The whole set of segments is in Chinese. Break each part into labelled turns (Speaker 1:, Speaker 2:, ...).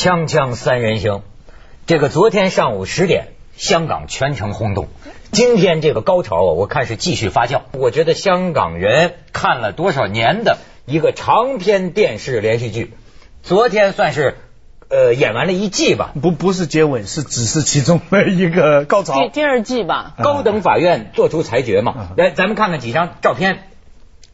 Speaker 1: 锵锵三人行，这个昨天上午十点，香港全城轰动。今天这个高潮啊，我看是继续发酵。我觉得香港人看了多少年的一个长篇电视连续剧，昨天算是呃演完了一季吧。
Speaker 2: 不不是结尾，是只是其中的一个高潮。
Speaker 3: 第第二季吧。
Speaker 1: 高等法院做出裁决嘛？来，咱们看看几张照片，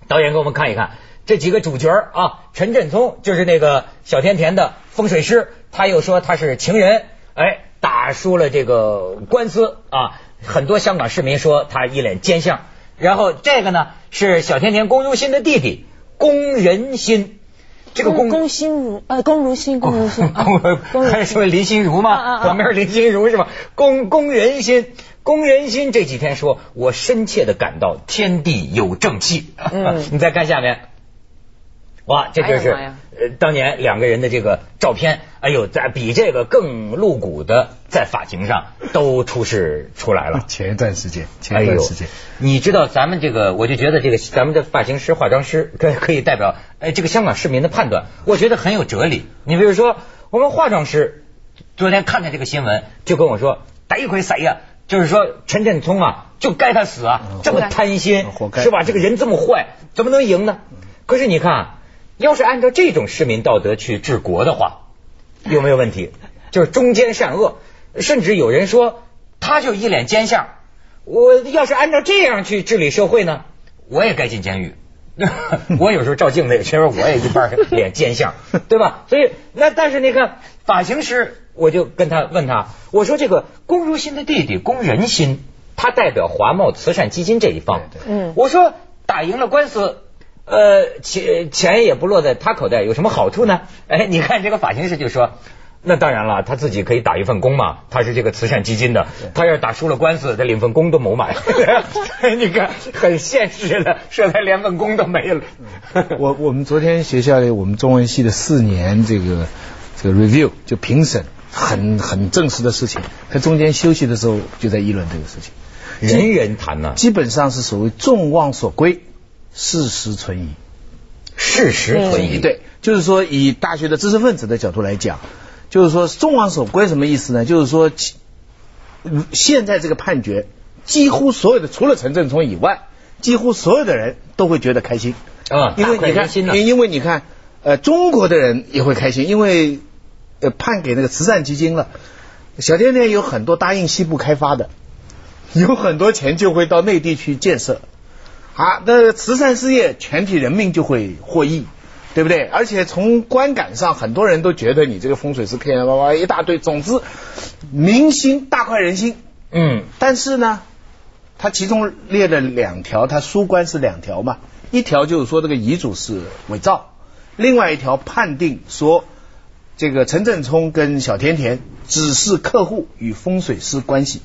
Speaker 1: 导演给我们看一看这几个主角啊。陈振聪就是那个小甜甜的风水师，他又说他是情人，哎，打输了这个官司啊。很多香港市民说他一脸奸相，然后这个呢是小甜甜龚如心的弟弟龚仁心，
Speaker 3: 这个龚龚心如呃龚如心龚 如心，
Speaker 1: 还说林心如吗？旁边林心如是吧？龚龚仁心，龚仁心这几天说我深切的感到天地有正气，你再看下面。哇，这就是呃，当年两个人的这个照片。哎呦，在比这个更露骨的，在法庭上都出示出来了。
Speaker 2: 前一段时间，前一段时间，
Speaker 1: 你知道咱们这个，我就觉得这个咱们的发型师、化妆师可可以代表哎这个香港市民的判断，我觉得很有哲理。你比如说，我们化妆师昨天看见这个新闻，就跟我说：“逮回谁呀？”就是说陈振聪啊，就该他死啊，这么贪心，是吧？这个人这么坏，怎么能赢呢？可是你看。要是按照这种市民道德去治国的话，有没有问题？就是中间善恶，甚至有人说他就一脸奸相。我要是按照这样去治理社会呢，我也该进监狱。我有时候照镜子，其实我也一半脸奸相，对吧？所以那但是你看发型师，我就跟他问他，我说这个龚如心的弟弟龚仁心，他代表华茂慈善基金这一方。嗯，我说打赢了官司。呃，钱钱也不落在他口袋，有什么好处呢？哎，你看这个发型师就说，那当然了，他自己可以打一份工嘛，他是这个慈善基金的，他要是打输了官司，他领份工都没买。你看，很现实的，说他连份工都没了。
Speaker 2: 我我们昨天学校里，我们中文系的四年这个这个 review 就评审，很很正式的事情，他中间休息的时候就在议论这个事情，
Speaker 1: 人人谈呢，
Speaker 2: 基本上是所谓众望所归。事实存疑，
Speaker 1: 事实存疑，
Speaker 2: 对，就是说以大学的知识分子的角度来讲，就是说众望所归什么意思呢？就是说现在这个判决，几乎所有的除了陈振聪以外，几乎所有的人都会觉得开心。
Speaker 1: 啊，
Speaker 2: 因为你看，因为你看，呃，中国的人也会开心，因为呃判给那个慈善基金了，小甜甜有很多答应西部开发的，有很多钱就会到内地去建设。好，那慈善事业全体人民就会获益，对不对？而且从观感上，很多人都觉得你这个风水是骗人，哇哇一大堆。总之，民心大快人心。嗯。但是呢，他其中列了两条，他书官是两条嘛，一条就是说这个遗嘱是伪造，另外一条判定说这个陈振聪跟小甜甜只是客户与风水师关系。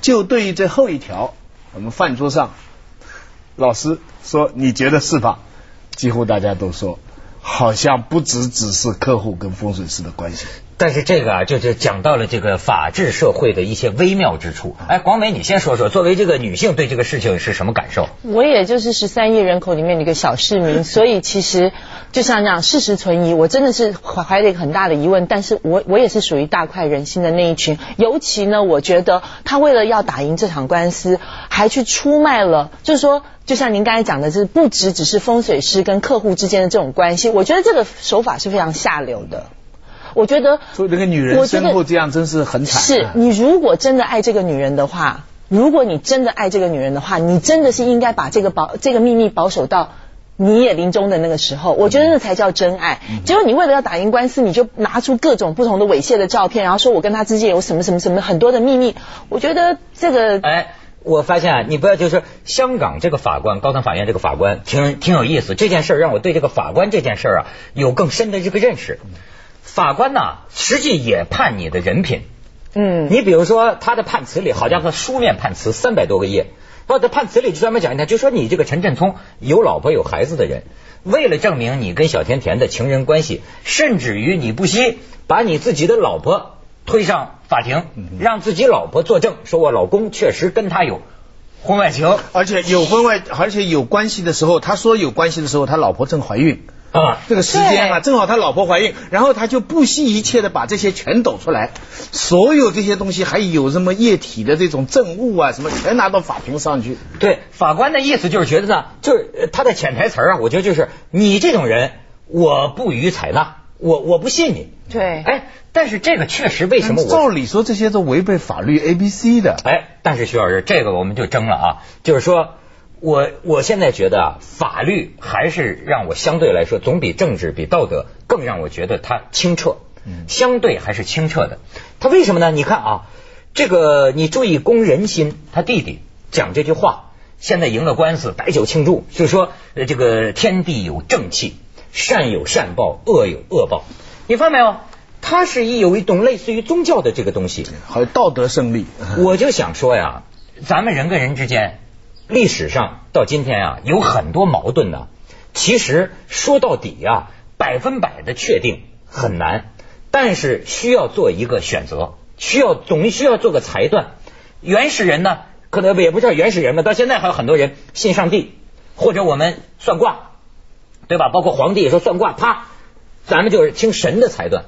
Speaker 2: 就对于这后一条，我们饭桌上。老师说：“你觉得是吧？”几乎大家都说，好像不只只是客户跟风水师的关系。
Speaker 1: 但是这个啊，就是讲到了这个法治社会的一些微妙之处。哎，广美，你先说说，作为这个女性，对这个事情是什么感受？
Speaker 3: 我也就是十三亿人口里面的一个小市民，所以其实就像这样，事实存疑，我真的是怀了一个很大的疑问。但是我我也是属于大快人心的那一群。尤其呢，我觉得他为了要打赢这场官司，还去出卖了，就是说，就像您刚才讲的，是不只只是风水师跟客户之间的这种关系。我觉得这个手法是非常下流的。我觉得，
Speaker 2: 所以这个女人身后这样真是很惨。
Speaker 3: 是你如果真的爱这个女人的话，如果你真的爱这个女人的话，你真的是应该把这个保这个秘密保守到你也临终的那个时候。我觉得那才叫真爱。结果你为了要打赢官司，你就拿出各种不同的猥亵的照片，然后说我跟他之间有什么什么什么很多的秘密。我觉得这个，
Speaker 1: 哎，我发现啊，你不要就是香港这个法官，高等法院这个法官，挺挺有意思。这件事让我对这个法官这件事啊有更深的这个认识。法官呢，实际也判你的人品。嗯，你比如说他的判词里，好家伙，书面判词三百多个页，或者判词里就专门讲一下，就说你这个陈振聪有老婆有孩子的人，为了证明你跟小甜甜的情人关系，甚至于你不惜把你自己的老婆推上法庭，让自己老婆作证，说我老公确实跟他有婚外情，
Speaker 2: 而且有婚外，而且有关系的时候，他说有关系的时候，他老婆正怀孕。
Speaker 1: 啊
Speaker 2: 这个时间啊，正好他老婆怀孕，然后他就不惜一切的把这些全抖出来，所有这些东西还有什么液体的这种证物啊，什么全拿到法庭上去。
Speaker 1: 对，法官的意思就是觉得呢，就是呃他的潜台词啊，我觉得就是你这种人，我不予采纳，我我不信你。
Speaker 3: 对
Speaker 1: 哎，但是这个确实为什么我照？
Speaker 2: 理说这些都违背法律 A B C 的。
Speaker 1: 哎，但是徐老师，这个我们就争了啊，就是说。我我现在觉得啊，法律还是让我相对来说总比政治、比道德更让我觉得它清澈，相对还是清澈的。它为什么呢？你看啊，这个你注意公人心他弟弟讲这句话，现在赢了官司，摆酒庆祝，就是说呃这个天地有正气，善有善报，恶有恶报。你发现没有？它是一有一种类似于宗教的这个东西。
Speaker 2: 好，道德胜利。
Speaker 1: 我就想说呀，咱们人跟人之间，历史上到今天啊，有很多矛盾呢。其实说到底呀，百分百的确定很难，但是需要做一个选择，需要总需要做个裁断。原始人呢，可能也不叫原始人吧，到现在还有很多人信上帝，或者我们算卦，对吧？包括皇帝说算卦，啪，咱们就是听神的裁断。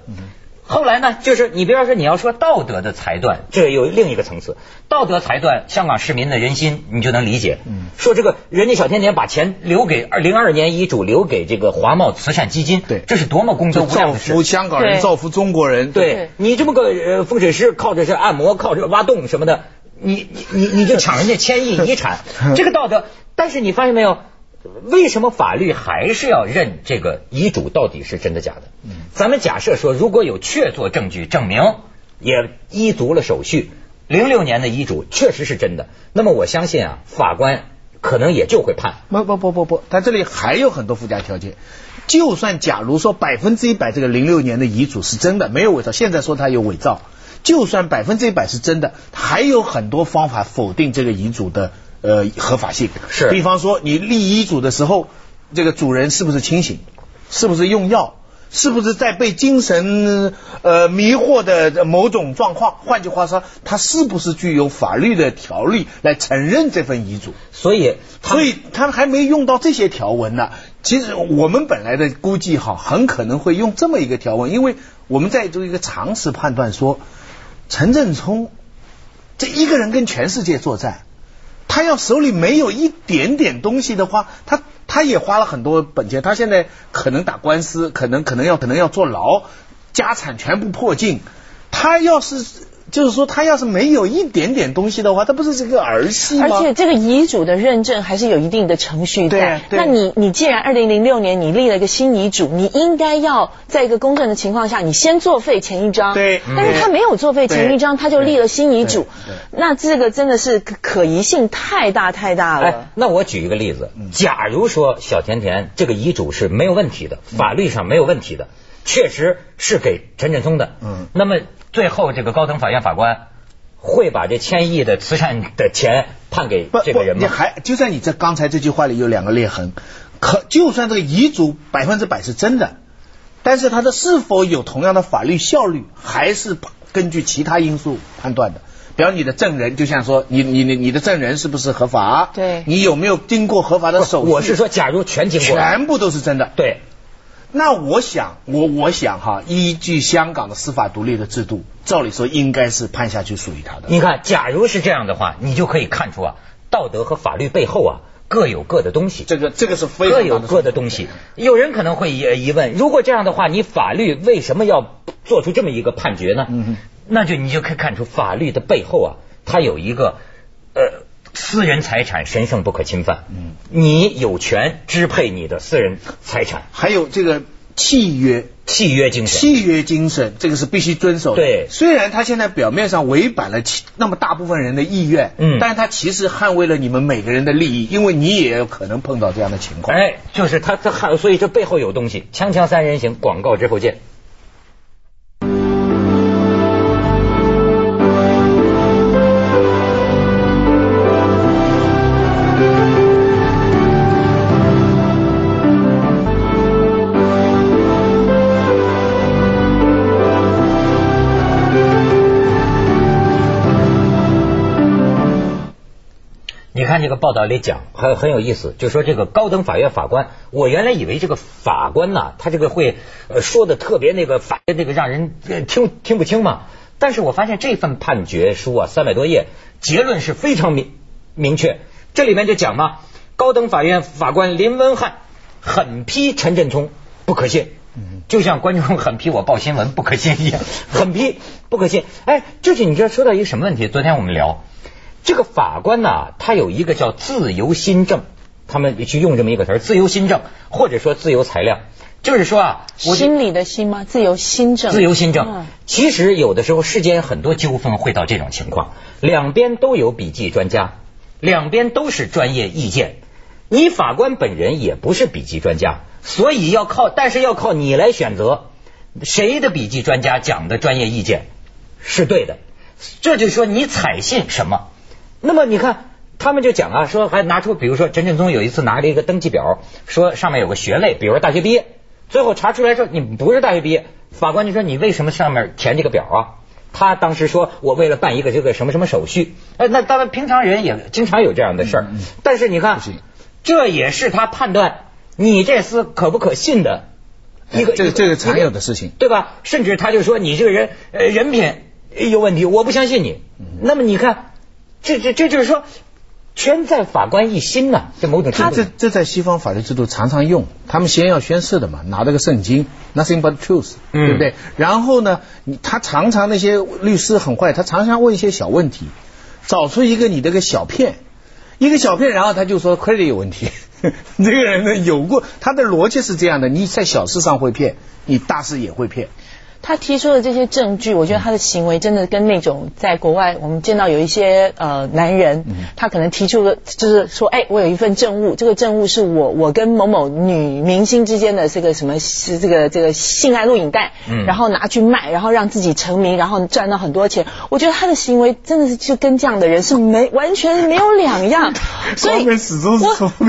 Speaker 1: 后来呢，就是你比方说你要说道德的裁断，这有另一个层次。道德裁断，香港市民的人心你就能理解。
Speaker 2: 嗯
Speaker 1: 说这个人家小甜甜把钱留给二零二年遗嘱留给这个华茂慈善基金，
Speaker 2: 对
Speaker 1: 这是多么功德无量的事
Speaker 2: 福。香港人，造福中国人。
Speaker 1: 对
Speaker 3: 对
Speaker 1: 你这么个呃风水师，靠着是按摩，靠着挖洞什么的，你你你你就抢人家千亿遗产，这个道德。但是你发现没有，为什么法律还是要认这个遗嘱到底是真的假的？咱们假设说，如果有确凿证据证明也依足了手续，零六年的遗嘱确实是真的，那么我相信啊，法官可能也就会判。
Speaker 2: 不不不不不，他这里还有很多附加条件。就算假如说百分之一百这个零六年的遗嘱是真的，没有伪造，现在说他有伪造，就算百分之一百是真的，还有很多方法否定这个遗嘱的呃合法性。
Speaker 1: 是
Speaker 2: 比方说你立遗嘱的时候，这个主人是不是清醒，是不是用药，是不是在被精神呃迷惑的某种状况？换句话说，他是不是具有法律的条例来承认这份遗嘱？
Speaker 1: 所以
Speaker 2: 所以他还没用到这些条文呢。其实我们本来的估计哈，很可能会用这么一个条文，因为我们在做一个常识判断说，陈振聪这一个人跟全世界作战，他要手里没有一点点东西的话，他他也花了很多本钱，他现在可能打官司，可能可能要可能要坐牢，家产全部破净。他要是就是说，他要是没有一点点东西的话，他不是这个儿戏吗？
Speaker 3: 而且这个遗嘱的认证还是有一定的程序
Speaker 2: 对
Speaker 3: 在。
Speaker 2: 对
Speaker 3: 那你你既然二零零六年你立了一个新遗嘱，你应该要在一个公正的情况下，你先作废前一章。
Speaker 2: 对
Speaker 3: 但是他没有作废前一章，他就立了新遗嘱。那这个真的是可可疑性太大太大了
Speaker 1: 哎。，那我举一个例子，假如说小甜甜这个遗嘱是没有问题的，法律上没有问题的，确实是给陈振聪的，
Speaker 2: 嗯
Speaker 1: 那么最后这个高等法院法官会把这千亿的慈善的钱判给这个人吗？
Speaker 2: 你还就算你这刚才这句话里有两个裂痕，可就算这个遗嘱百分之百是真的，但是它的是否有同样的法律效率，还是根据其他因素判断的。比方你的证人，就像说你你你你的证人是不是合法？
Speaker 3: 对
Speaker 2: 你有没有经过合法的手续？
Speaker 1: 我是说，假如全经过，
Speaker 2: 全部都是真的。
Speaker 1: 对，
Speaker 2: 那我想，我我想哈，依据香港的司法独立的制度，照理说应该是判下去属于他的。
Speaker 1: 你看，假如是这样的话，你就可以看出啊，道德和法律背后啊各有各的东西。
Speaker 2: 这个这个是非常
Speaker 1: 各有各的东西。有人可能会疑疑问：如果这样的话，你法律为什么要做出这么一个判决呢？
Speaker 2: 嗯哼
Speaker 1: 那就你就可以看出法律的背后啊，它有一个呃私人财产神圣不可侵犯。
Speaker 2: 嗯，
Speaker 1: 你有权支配你的私人财产，
Speaker 2: 还有这个契约。
Speaker 1: 契约精神。
Speaker 2: 契约精神，这个是必须遵守的。
Speaker 1: 对
Speaker 2: 虽然他现在表面上违反了那么大部分人的意愿，
Speaker 1: 嗯
Speaker 2: 但是他其实捍卫了你们每个人的利益，因为你也有可能碰到这样的情况。
Speaker 1: 哎，就是他他捍所以这背后有东西。锵锵三人行，广告之后见。看这个报道里讲很很有意思，就说这个高等法院法官，我原来以为这个法官呐，他这个会呃说的特别那个法那个让人呃听听不清嘛。但是我发现这份判决书啊，三百多页，结论是非常明明确。这里面就讲嘛，高等法院法官林文翰狠批陈振聪不可信，就像观众狠批我报新闻不可信一样，狠批不可信。哎，就是你知道说到一个什么问题？昨天我们聊这个法官呐，他有一个叫自由心证，他们去用这么一个词儿，自由心证或者说自由裁量，就是说啊，我
Speaker 3: 心理的心吗？自由心证。
Speaker 1: 自由心证
Speaker 3: 嗯。
Speaker 1: 其实有的时候世间很多纠纷会到这种情况，两边都有笔记专家，两边都是专业意见，你法官本人也不是笔记专家，所以要靠，但是要靠你来选择谁的笔记专家讲的专业意见是对的。这就说你采信什么。那么你看。他们就讲啊，说还拿出，比如说陈振聪有一次拿了一个登记表，说上面有个学类，比如说大学毕业，最后查出来说你不是大学毕业，法官就说你为什么上面填这个表啊？他当时说我为了办一个这个什么什么手续，哎，那当然平常人也经常有这样的事儿，但是你看，这也是他判断你这厮可不可信的一个
Speaker 2: 哎这个这个常有的事情。
Speaker 1: 对吧？甚至他就说你这个人呃人品有问题，我不相信你。那么你看，这这这就是说，全在法官一心呐、这某种
Speaker 2: 他这这在西方法律制度常常用，他们先要宣誓的嘛，拿这个圣经，nothing but truth，
Speaker 1: 嗯
Speaker 2: 对不对？然后呢，你他常常那些律师很坏，他常常问一些小问题，找出一个你这个小骗，一个小骗，然后他就说 credit 有问题。这个人呢，有过他的逻辑是这样的：你在小事上会骗，你大事也会骗。
Speaker 3: 他提出的这些证据，我觉得他的行为真的跟那种在国外我们见到有一些呃男人，他可能提出的就是说，哎，我有一份证物，这个证物是我我跟某某女明星之间的这个什么是这个这个性爱录影带，
Speaker 1: 嗯。
Speaker 3: 然后拿去卖，然后让自己成名，然后赚到很多钱。我觉得他的行为真的是就跟这样的人是没完全没有两样，所以我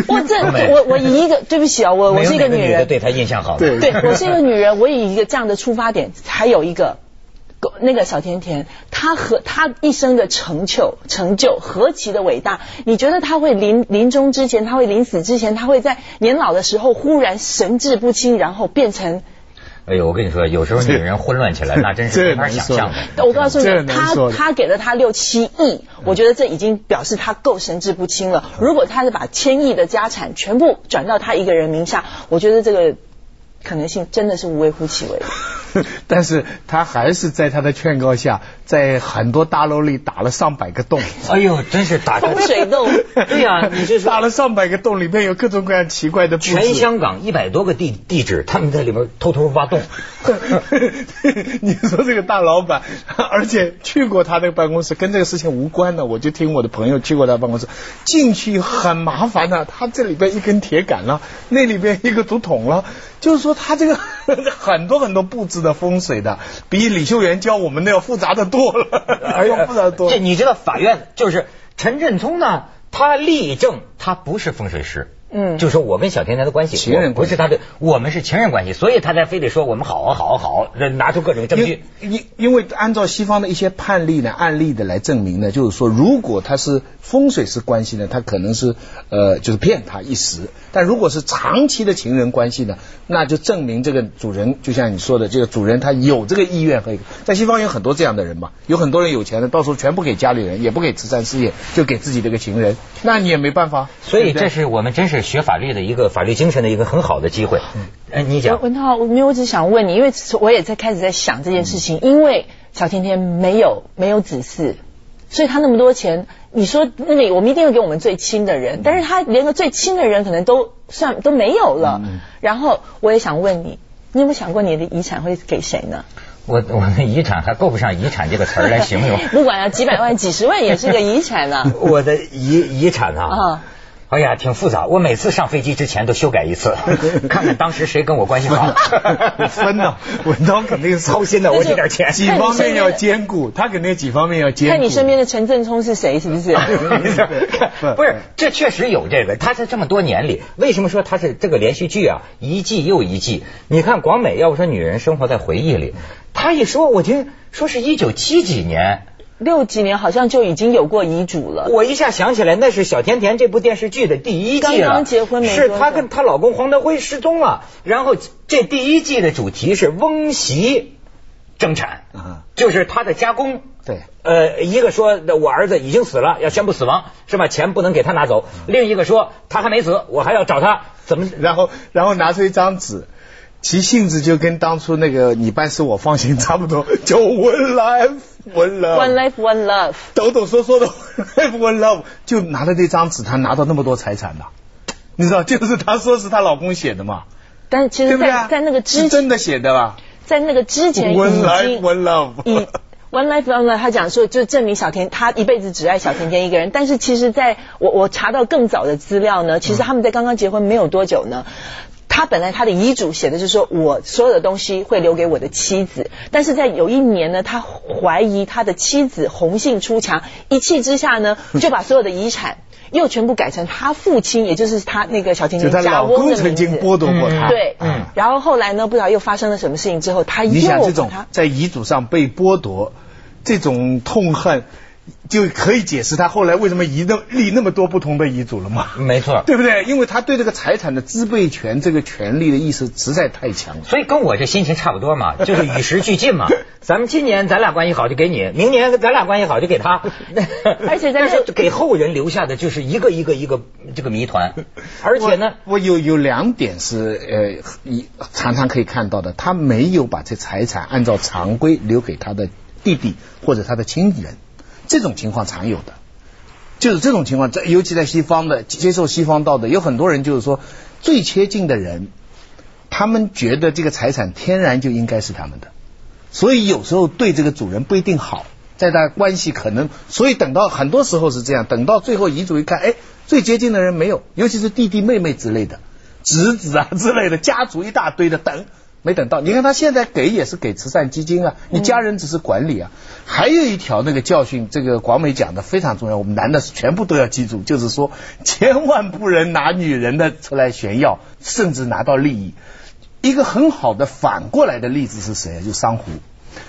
Speaker 3: 我 这我我以一个对不起啊，我我是一个女人，
Speaker 1: 对他印象好
Speaker 2: 对
Speaker 3: 我是一个女人，我以一个这样的出发点，还有一个那个小甜甜，她和她一生的成就成就何其的伟大！你觉得她会临临终之前，她会临死之前，她会在年老的时候忽然神志不清，然后变成
Speaker 1: 哎呦，我跟你说，有时候女人混乱起来，那真是没法想象的。
Speaker 3: 我告诉你，他
Speaker 2: 能说的
Speaker 3: 他给了他六七亿，我觉得这已经表示他够神志不清了。如果他是把千亿的家产全部转到他一个人名下，我觉得这个可能性真的是无微乎其微的。
Speaker 2: 但是他还是在他的劝告下，在很多大楼里打了上百个洞。
Speaker 1: 哎呦，真是打
Speaker 3: 风水洞
Speaker 1: 对呀、你这是
Speaker 2: 打了上百个洞，里面有各种各样奇怪的布置。
Speaker 1: 全香港一百多个地地址，他们在里边偷偷挖洞。
Speaker 2: 你说这个大老板，而且去过他那个办公室，跟这个事情无关的，我就听我的朋友去过他办公室，进去很麻烦的，他这里边一根铁杆了，那里边一个竹筒了，就是说他这个很多很多布置的风水的，比李秀媛教我们的要复杂的多了，
Speaker 1: 而
Speaker 2: 要复杂的多
Speaker 1: 这。你知道法院就是陈振聪呢，他力证他不是风水师。
Speaker 3: 嗯
Speaker 1: 就说我跟小甜甜的关系，
Speaker 2: 情人关系
Speaker 1: 不是他的，我们是情人关系，所以他才非得说我们好啊好啊好啊，拿出各种证据。
Speaker 2: 因因因为按照西方的一些判例呢、案例的来证明呢，就是说，如果他是风水师关系呢，他可能是呃就是骗他一时；但如果是长期的情人关系呢，那就证明这个主人就像你说的，这个主人他有这个意愿和在西方有很多这样的人嘛，有很多人有钱的，到时候全部给家里人，也不给慈善事业，就给自己这个情人，那你也没办法。
Speaker 1: 所以这是我们真是学法律的一个法律精神的一个很好的机会。哎，你讲，
Speaker 3: 文涛，我没有，我只想问你，因为我也在开始在想这件事情，因为小甜甜没有没有子嗣，所以他那么多钱，你说那个我们一定会给我们最亲的人，但是他连个最亲的人可能都算都没有了。然后我也想问你，你有没有想过你的遗产会给谁呢？
Speaker 1: 我我的遗产还够不上遗产这个词儿来形容。
Speaker 3: 不管要几百万、几十万也是个遗产呢、
Speaker 1: 我的遗遗产啊。
Speaker 3: 啊。
Speaker 1: 哎呀，挺复杂。我每次上飞机之前都修改一次，看看当时谁跟我关系好。
Speaker 2: 分呢，文涛肯定是
Speaker 1: 操心的，我这点钱。
Speaker 2: 几方面要兼顾，他肯定几方面要兼顾。
Speaker 3: 看你身边的陈振聪是谁，是不是？
Speaker 1: 不是，这确实有这个。他在这么多年里，为什么说他是这个连续剧啊？一季又一季。你看广美，要不说女人生活在回忆里，他一说，我听说是一九七几年，
Speaker 3: 六几年好像就已经有过遗嘱了。
Speaker 1: 我一下想起来，那是小甜甜这部电视剧的第一季了。
Speaker 3: 刚刚结婚没
Speaker 1: 是她跟她老公黄德辉失踪了，然后这第一季的主题是翁媳争产，
Speaker 2: 啊，
Speaker 1: 就是她的家公。
Speaker 2: 对，
Speaker 1: 呃，一个说我儿子已经死了，要宣布死亡，是吧？钱不能给他拿走。另一个说他还没死，我还要找他，怎么？
Speaker 2: 然后然后拿出一张纸，其性质就跟当初那个你办事我放心差不多，叫 One Life One Love。
Speaker 3: One life, one love。
Speaker 2: 抖抖嗦嗦的 One Life One Love，就拿了那张纸，他拿到那么多财产了，你知道，就是她说是她老公写的嘛，
Speaker 3: 但是其实在？在那个之
Speaker 2: 前真的写的吧
Speaker 3: 在那个之前已
Speaker 2: ？One Life
Speaker 3: 经
Speaker 2: One Love。
Speaker 3: One Life One Love，他讲说就证明小甜他一辈子只爱小甜甜一个人。但是其实在我我查到更早的资料呢，其实他们在刚刚结婚没有多久呢。他本来他的遗嘱写的是说，我所有的东西会留给我的妻子，但是在有一年呢，他怀疑他的妻子红杏出墙，一气之下呢，就把所有的遗产又全部改成他父亲，也就是他那个小甜
Speaker 2: 就她老
Speaker 3: 甜家翁
Speaker 2: 公曾。经剥夺过他。
Speaker 3: 对，
Speaker 1: 嗯
Speaker 3: 然后后来呢，不知道又发生了什么事情之后，他又
Speaker 2: 你想这种在遗嘱上被剥夺，这种痛恨，就可以解释他后来为什么遗那立那么多不同的遗嘱了嘛？
Speaker 1: 没错。
Speaker 2: 对不对？因为他对这个财产的支配权这个权利的意识实在太强了。
Speaker 1: 所以跟我这心情差不多嘛，就是与时俱进嘛。咱们今年咱俩关系好就给你，明年咱俩关系好就给他。
Speaker 3: 而且
Speaker 1: 但是给后人留下的就是一个一个一个这个谜团，而且呢，
Speaker 2: 我，我有有两点是呃，一常常可以看到的，他没有把这财产按照常规留给他的弟弟或者他的亲人，这种情况常有的。就是这种情况，在尤其在西方的接受西方道德，有很多人就是说最接近的人，他们觉得这个财产天然就应该是他们的，所以有时候对这个主人不一定好，在他关系可能，所以等到很多时候是这样，等到最后遗嘱一看，哎，最接近的人没有，尤其是弟弟妹妹之类的，侄子啊之类的，家族一大堆的等。没等到，你看他现在给也是给慈善基金啊，你家人只是管理啊。还有一条那个教训，这个广美讲的非常重要，我们男的全部都要记住，就是说 千万不能拿女人的出来炫耀，甚至拿到利益。一个很好的反过来的例子是谁？就珊瑚。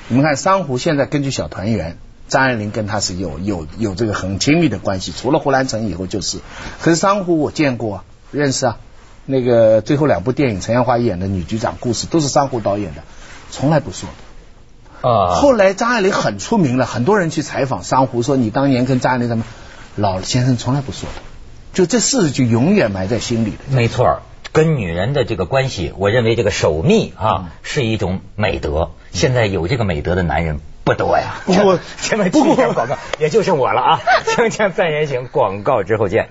Speaker 2: 你们看珊瑚现在根据小团圆，张爱玲跟他是有有有这个很亲密的关系，除了胡兰成以后就是。可是珊瑚我见过啊，认识啊。那个最后两部电影，陈阳华演的女局长故事都是珊瑚导演的，从来不说的。
Speaker 1: 啊，
Speaker 2: 后来张爱玲很出名了，很多人去采访珊瑚，说你当年跟张爱玲他们，老先生从来不说的，就这事就永远埋在心里的。
Speaker 1: 没错，跟女人的这个关系，我认为这个守密
Speaker 2: 嗯
Speaker 1: 啊是一种美德。现在有这个美德的男人不多呀。
Speaker 2: 不过
Speaker 1: 现在去一下广告，也就剩我了啊！锵锵三人行，广告之后见。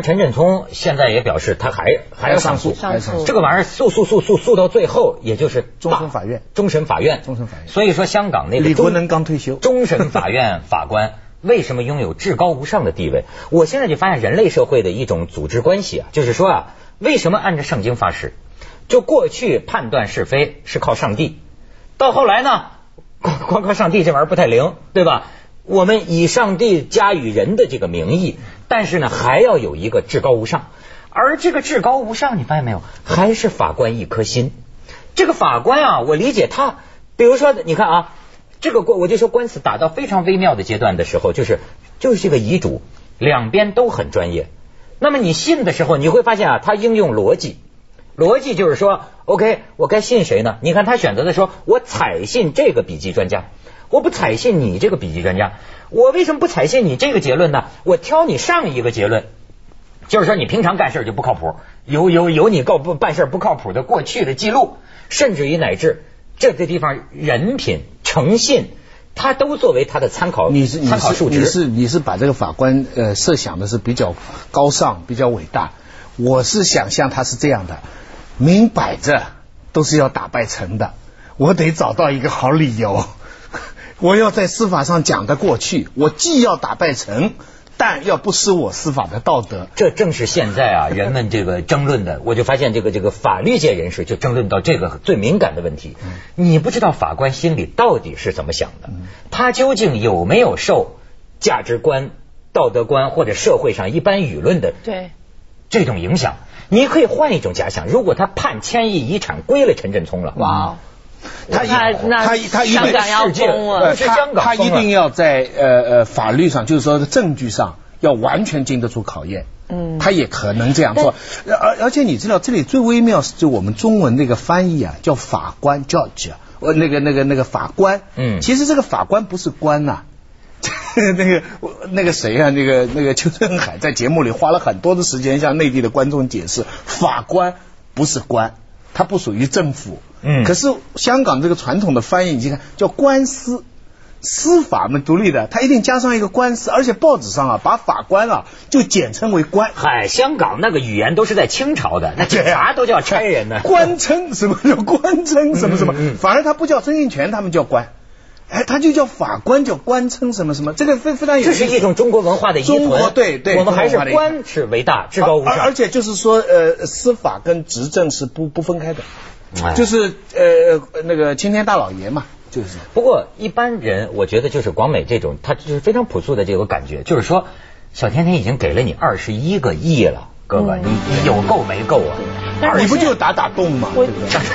Speaker 1: 然，陈振聪现在也表示，他还还要上诉。
Speaker 3: 上诉
Speaker 1: 这个玩意儿诉诉诉诉诉到最后，也就是
Speaker 2: 终审法院
Speaker 1: 终审法院，
Speaker 2: 终审法院
Speaker 1: 所以说，香港那个终
Speaker 2: 李国能刚退休
Speaker 1: 终审法院法官为什么拥有至高无上的地位？我现在就发现，人类社会的一种组织关系啊，就是说啊，为什么按照圣经发誓？就过去判断是非是靠上帝，到后来呢，光光靠上帝这玩意儿不太灵，对吧？我们以上帝加与人的这个名义，但是呢，还要有一个至高无上，而这个至高无上，你发现没有，还是法官一颗心。这个法官啊，我理解他，比如说，你看啊，这个官，我就说官司打到非常微妙的阶段的时候，就是就是这个遗嘱，两边都很专业。那么你信的时候，你会发现啊，他应用逻辑，逻辑就是说，OK，我该信谁呢？你看他选择的说，我采信这个笔记专家，我不采信你这个笔记专家，我为什么不采信你这个结论呢？我挑你上一个结论。就是说，你平常干事就不靠谱，有有有你告不办事不靠谱的过去的记录，甚至于乃至这个地方人品、诚信，他都作为他的参考
Speaker 2: 你是你是
Speaker 1: 参考数值。
Speaker 2: 你是你是把这个法官呃设想的是比较高尚、比较伟大。我是想象他是这样的，明摆着都是要打败陈的，我得找到一个好理由，我要在司法上讲得过去。我既要打败陈，但要不失我司法的道德。
Speaker 1: 这正是现在啊，人们这个争论的，我就发现这个这个法律界人士就争论到这个最敏感的问题。你不知道法官心里到底是怎么想的，他究竟有没有受价值观、道德观或者社会上一般舆论的
Speaker 3: 对
Speaker 1: 这种影响？你可以换一种假想，如果他判千亿遗产归了陈振聪了，
Speaker 3: 哇，
Speaker 2: 他
Speaker 3: 那那
Speaker 2: 他他一
Speaker 3: 定要
Speaker 2: 他他一定要在呃呃法律上，就是说证据上要完全经得住考验。
Speaker 3: 嗯
Speaker 2: 他也可能这样做。而而且你知道，这里最微妙是就我们中文那个翻译啊，叫法官 judge，呃，那个那个那个法官。
Speaker 1: 嗯
Speaker 2: 其实这个法官不是官呐、那个那个谁啊，那个那个邱振海在节目里花了很多的时间向内地的观众解释，法官不是官，他不属于政府。
Speaker 1: 嗯
Speaker 2: 可是香港这个传统的翻译，你去看叫官司。司法嘛，独立的，他一定加上一个官司，而且报纸上啊，把法官啊就简称为官。
Speaker 1: 嗨，香港那个语言都是在清朝的，那警察都叫差人呢。
Speaker 2: 官称什么叫官称什么什么
Speaker 1: 嗯嗯嗯，
Speaker 2: 反而他不叫曾荫权，他们叫官，哎，他就叫法官叫官称什么什么，这个非非常有。
Speaker 1: 这是一种中国文化的遗存。
Speaker 2: 中国对对
Speaker 1: 我们还是官是为大，至高无上。
Speaker 2: 而而且就是说，呃，司法跟执政是不不分开的，
Speaker 1: 哎
Speaker 2: 就是呃那个青天大老爷嘛，就是。
Speaker 1: 不过一般人，我觉得就是广美这种，他就是非常朴素的这个感觉，就是说，小甜甜已经给了你二十一个亿了，哥哥，
Speaker 3: 嗯
Speaker 1: 你你有够没够啊？
Speaker 2: 你不就打打洞吗？
Speaker 3: 我
Speaker 2: 对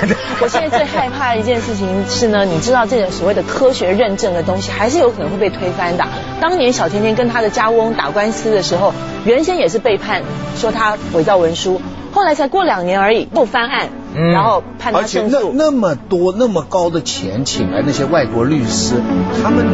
Speaker 2: 对？
Speaker 3: 我现在最害怕的一件事情是呢，你知道这种所谓的科学认证的东西，还是有可能会被推翻的。当年小甜甜跟她的家翁打官司的时候，原先也是被判说她伪造文书，后来才过两年而已，不翻案，
Speaker 1: 嗯
Speaker 3: 然后判
Speaker 2: 而且那。那么多那么高的钱请来那些外国律师，他们